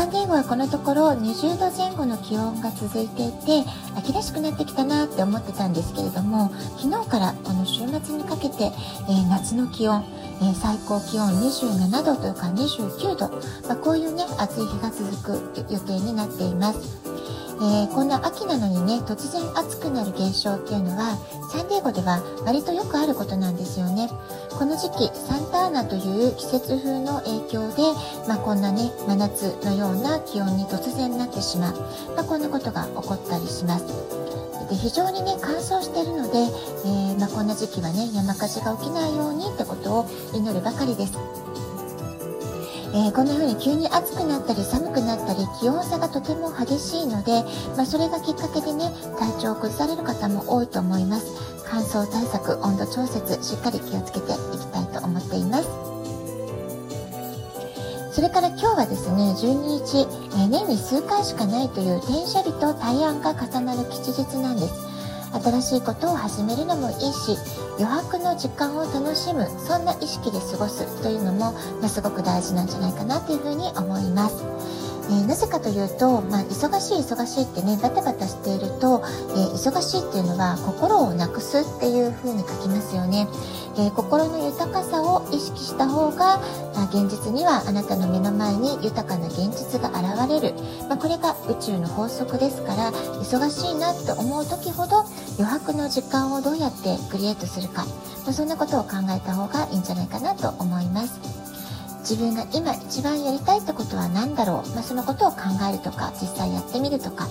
サンディエゴはこのところ20度前後の気温が続いていて秋らしくなってきたなって思ってたんですけれども昨日からこの週末にかけて、えー、夏の気温、えー、最高気温27度というか29度、まあ、こういうね暑い日が続く予定になっています。えー、こんな秋なのにね突然暑くなる現象っていうのはサンディエゴでは割とよくあることなんですよね。この時期サンターナという季節風の影響で、まあ、こんなね真夏のような気温に突然なってしまう、まあ、こんなことが起こったりします。で非常にね乾燥しているので、えー、まあ、こんな時期はね山火事が起きないようにってことを祈るばかりです。えー、こんな風に急に暑くなったり寒くなったり気温差がとても激しいので、まあ、それがきっかけでね体調を崩される方も多いと思います。乾燥対策温度調節しっかり気をつけていきたいと思っています。それから今日はですね12日、えー、年に数回しかないという転写日と大安が重なる吉日なんです。新しいことを始めるのもいいし余白の時間を楽しむそんな意識で過ごすというのも、ま、すごく大事なんじゃないかなというふうに思います。え、なぜかというと、まあ、忙しい忙しいってねバタバタしていると、えー、忙しいっていうのは心をなくすっていう風に書きますよね、えー、心の豊かさを意識した方が、まあ、現実にはあなたの目の前に豊かな現実が現れる、まあ、これが宇宙の法則ですから忙しいなって思う時ほど余白の時間をどうやってクリエイトするか、まあ、そんなことを考えた方がいいんじゃないかなと思います。自分が今一番やりたいってことは何だろう、まあ、そのことを考えるとか実際やってみるとか、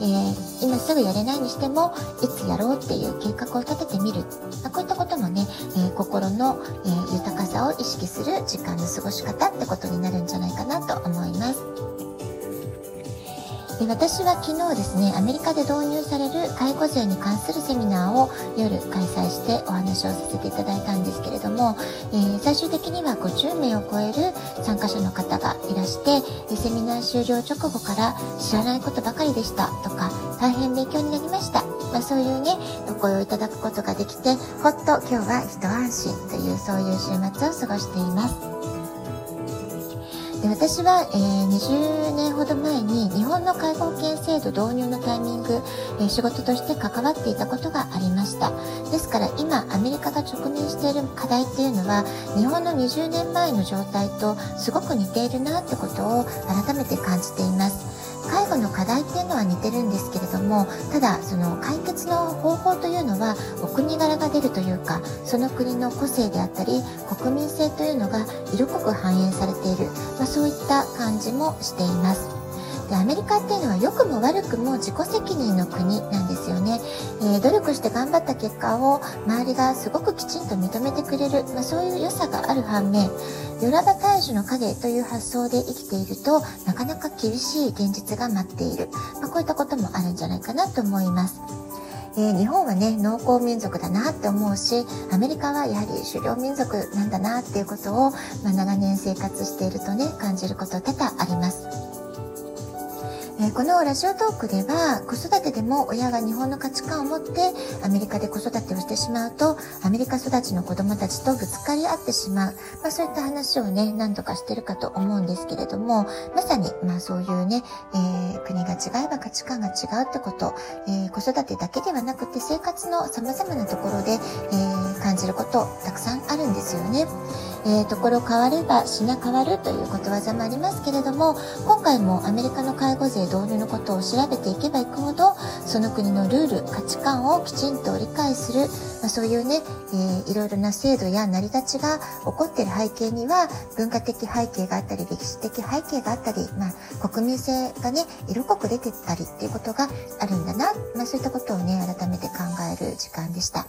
えー、今すぐやれないにしてもいつやろうっていう計画を立ててみる、まあ、こういったこともね、えー、心の、え、豊かさを意識する時間の過ごし方ってことになるんじゃないかなと思います。で私は昨日ですねアメリカで導入される介護税に関するセミナーを夜開催してお話をさせていただいたんですけれども、えー、最終的には50名を超える参加者の方がいらしてセミナー終了直後から知らないことばかりでしたとか大変勉強になりました、まあ、そういうねお声をいただくことができてほっと今日は一安心というそういう週末を過ごしています。で私は、えー、20年ほど前に日本の介護保険制度導入のタイミング、えー、仕事として関わっていたことがありました。ですから今アメリカが直面している課題っていうのは日本の20年前の状態とすごく似ているなってことを改めて感じています。介護の課題っていうのは似てるんですけれどもただその解決の方法というのはお国柄が出るというかその国の個性であったり国民性というのが色濃く反映されている、まあ、そういった感じもしています。でアメリカっていうのは良くも悪くも自己責任の国なんですよね、えー、努力して頑張った結果を周りがすごくきちんと認めてくれる、まあ、そういう良さがある反面ヨラバ大樹の影という発想で生きているとなかなか厳しい現実が待っている、まあ、こういったこともあるんじゃないかなと思います。えー、日本はね農耕民族だなって思うしアメリカはやはり狩猟民族なんだなっていうことを、まあ、長年生活しているとね感じること多々あります。えこのラジオトークでは子育てでも親が日本の価値観を持ってアメリカで子育てをしてしまうとアメリカ育ちの子供たちとぶつかり合ってしまう、まあ、そういった話をね何度かしてるかと思うんですけれどもまさにまあそういうね、えー、国が違えば価値観が違うってこと、えー、子育てだけではなくて生活の様々なところで、えー、感じることたくさんあるんですよね。えー、ところ変われば品変わるということわざもありますけれども今回もアメリカの介護税導入のことを調べていけばいくほどその国のルール価値観をきちんと理解する、まあ、そういうね、えー、いろいろな制度や成り立ちが起こっている背景には文化的背景があったり歴史的背景があったり、まあ、国民性がね色濃く出てたりっていうことがあるんだな、まあ、そういったことをね改めて考える時間でした。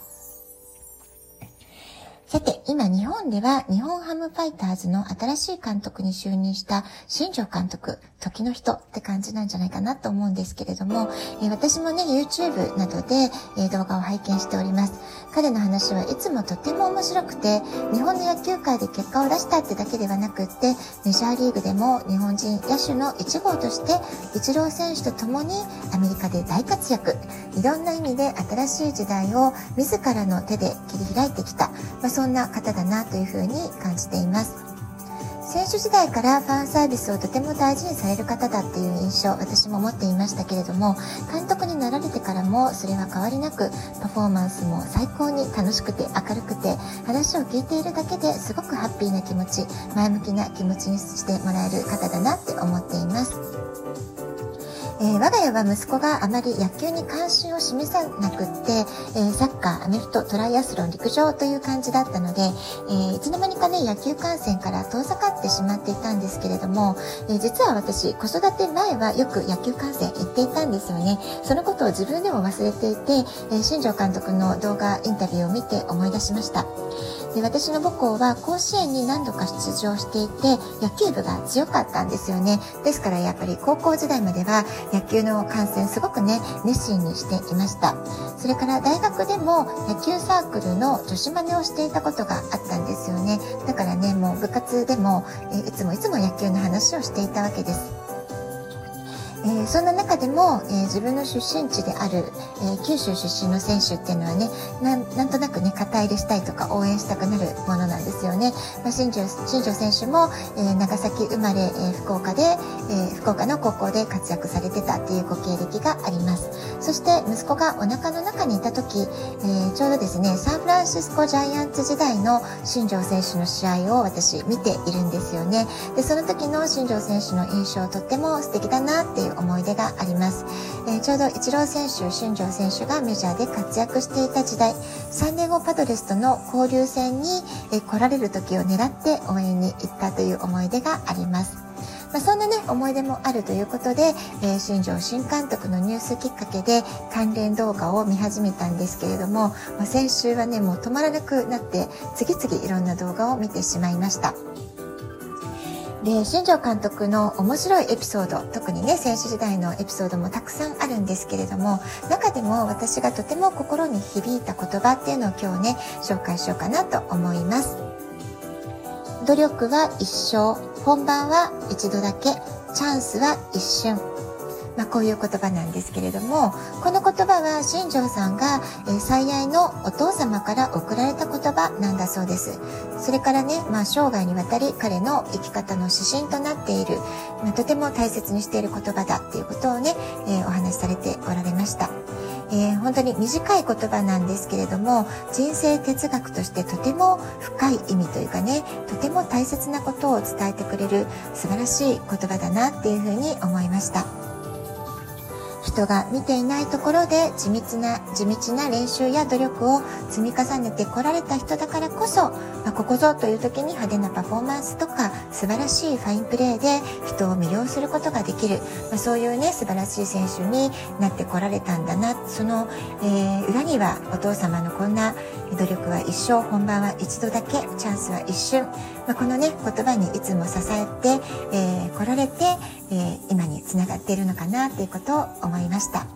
本では日本ハムファイターズの新しい監督に就任した新庄監督時の人って感じなんじゃないかなと思うんですけれども、えー、私もね、YouTube などで、えー、動画を拝見しております。彼の話はいつもとても面白くて、日本の野球界で結果を出したってだけではなくって、メジャーリーグでも日本人野手の1号として、イチロー選手と共にアメリカで大活躍。いろんな意味で新しい時代を自らの手で切り開いてきた、まあ、そんな方だなとというふうに感じています。選手時代からファンサービスをとても大事にされる方だっていう印象私も持っていましたけれども監督になられてからもそれは変わりなくパフォーマンスも最高に楽しくて明るくて話を聞いているだけですごくハッピーな気持ち前向きな気持ちにしてもらえる方だなって思っています。えー、我が家は息子があまり野球に関心を示さなくって、えー、サッカー、アメフト、トライアスロン、陸上という感じだったので、えー、いつの間にかね、野球観戦から遠ざかってしまっていたんですけれども、え実は私、子育て前はよく野球観戦行っていたんですよね。そのことを自分でも忘れていて、え新庄監督の動画、インタビューを見て思い出しました。で私の母校は甲子園に何度か出場していて野球部が強かったんですよね。ですからやっぱり高校時代までは野球の観戦すごくね熱心にしていました。それから大学でも野球サークルの女子マネをしていたことがあったんですよね。だからねもう部活でもえいつもいつも野球の話をしていたわけです。えー、そんな中でも、えー、自分の出身地である、えー、九州出身の選手っていうのはねなんとなくね肩入れしたいとか応援したくなるものなんですよね、まあ、新庄新庄選手も、え長崎生まれ、え福岡で、え福岡の高校で活躍されてたっていうご経歴があります。そして息子がお腹の中にいた時、えちょうどですねサンフランシスコジャイアンツ時代の新庄選手の試合を私見ているんですよね。でその時の新庄選手の印象とっても素敵だなっていう思い出があります、え、ちょうどイチロー選手新庄選手がメジャーで活躍していた時代サンゴパドレスとの交流戦に、え来られる時を狙って応援に行ったという思い出がありますまあ、そんなね、思い出もあるということで、えー、新庄新監督のニュースきっかけで関連動画を見始めたんですけれども、まあ、先週はね、もう止まらなくなって、次々いろんな動画を見てしまいました。で新庄監督の面白いエピソード特にね選手時代のエピソードもたくさんあるんですけれども中でも私がとても心に響いた言葉っていうのを今日ね紹介しようかなと思います。努力は一生本番は一度だけチャンスは一瞬。まあ、こういう言葉なんですけれどもこの言葉は新庄さんが、え最愛のお父様から贈られた言葉なんだそうですそれからね、まあ、生涯にわたり彼の生き方の指針となっている、まあ、とても大切にしている言葉だっていうことをね、え、お話しされておられました。えー、本当に短い言葉なんですけれども人生哲学としてとても深い意味というかねとても大切なことを伝えてくれる素晴らしい言葉だなっていうふうに思いました。人が見ていないところで地道な地道な練習や努力を積み重ねてこられた人だからこそ、まあ、ここぞという時に派手なパフォーマンスとか素晴らしいファインプレーで人を魅了することができる、まあ、そういうね素晴らしい選手になってこられたんだな。その、えー、裏にはお父様のこんな努力は一生本番は一度だけチャンスは一瞬、まあ、このね言葉にいつも支えてこ、えー、られて、えー、今につながっているのかなっていうことを思いました。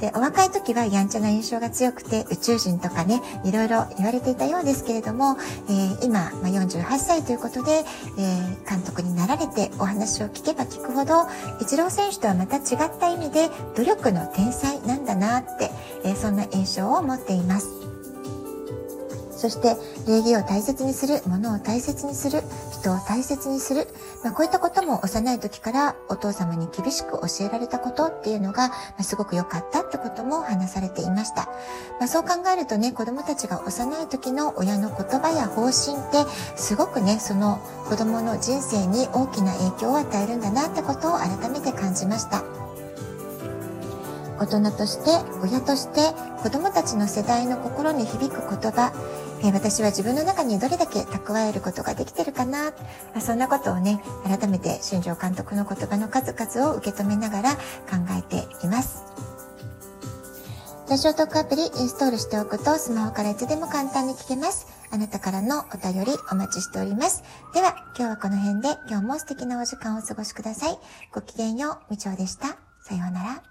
で、お若い時はやんちゃな印象が強くて宇宙人とかね、いろいろ言われていたようですけれども、えー、今、まあ、48歳ということで、えー、監督になられてお話を聞けば聞くほど、イチロー選手とはまた違った意味で努力の天才なんだなって、えー、そんな印象を持っています。そして礼儀を大切にする、物を大切にする、人を大切にする、まあ、こういったことも幼い時からお父様に厳しく教えられたことっていうのが、まあ、すごく良かったってことも話されていました。まあ、そう考えるとね、子供たちが幼い時の親の言葉や方針ってすごくね、その子供の人生に大きな影響を与えるんだなってことを改めて感じました。大人として親として子供たちの世代の心に響く言葉え私は自分の中にどれだけ蓄えることができてるかな、そんなことをね、改めて新庄監督の言葉の数々を受け止めながら考えています。ラジオトークアプリインストールしておくとスマホからいつでも簡単に聞けます。あなたからのお便りお待ちしております。では、今日はこの辺で今日も素敵なお時間をお過ごしください。ごきげんよう、みちょうでした。さようなら。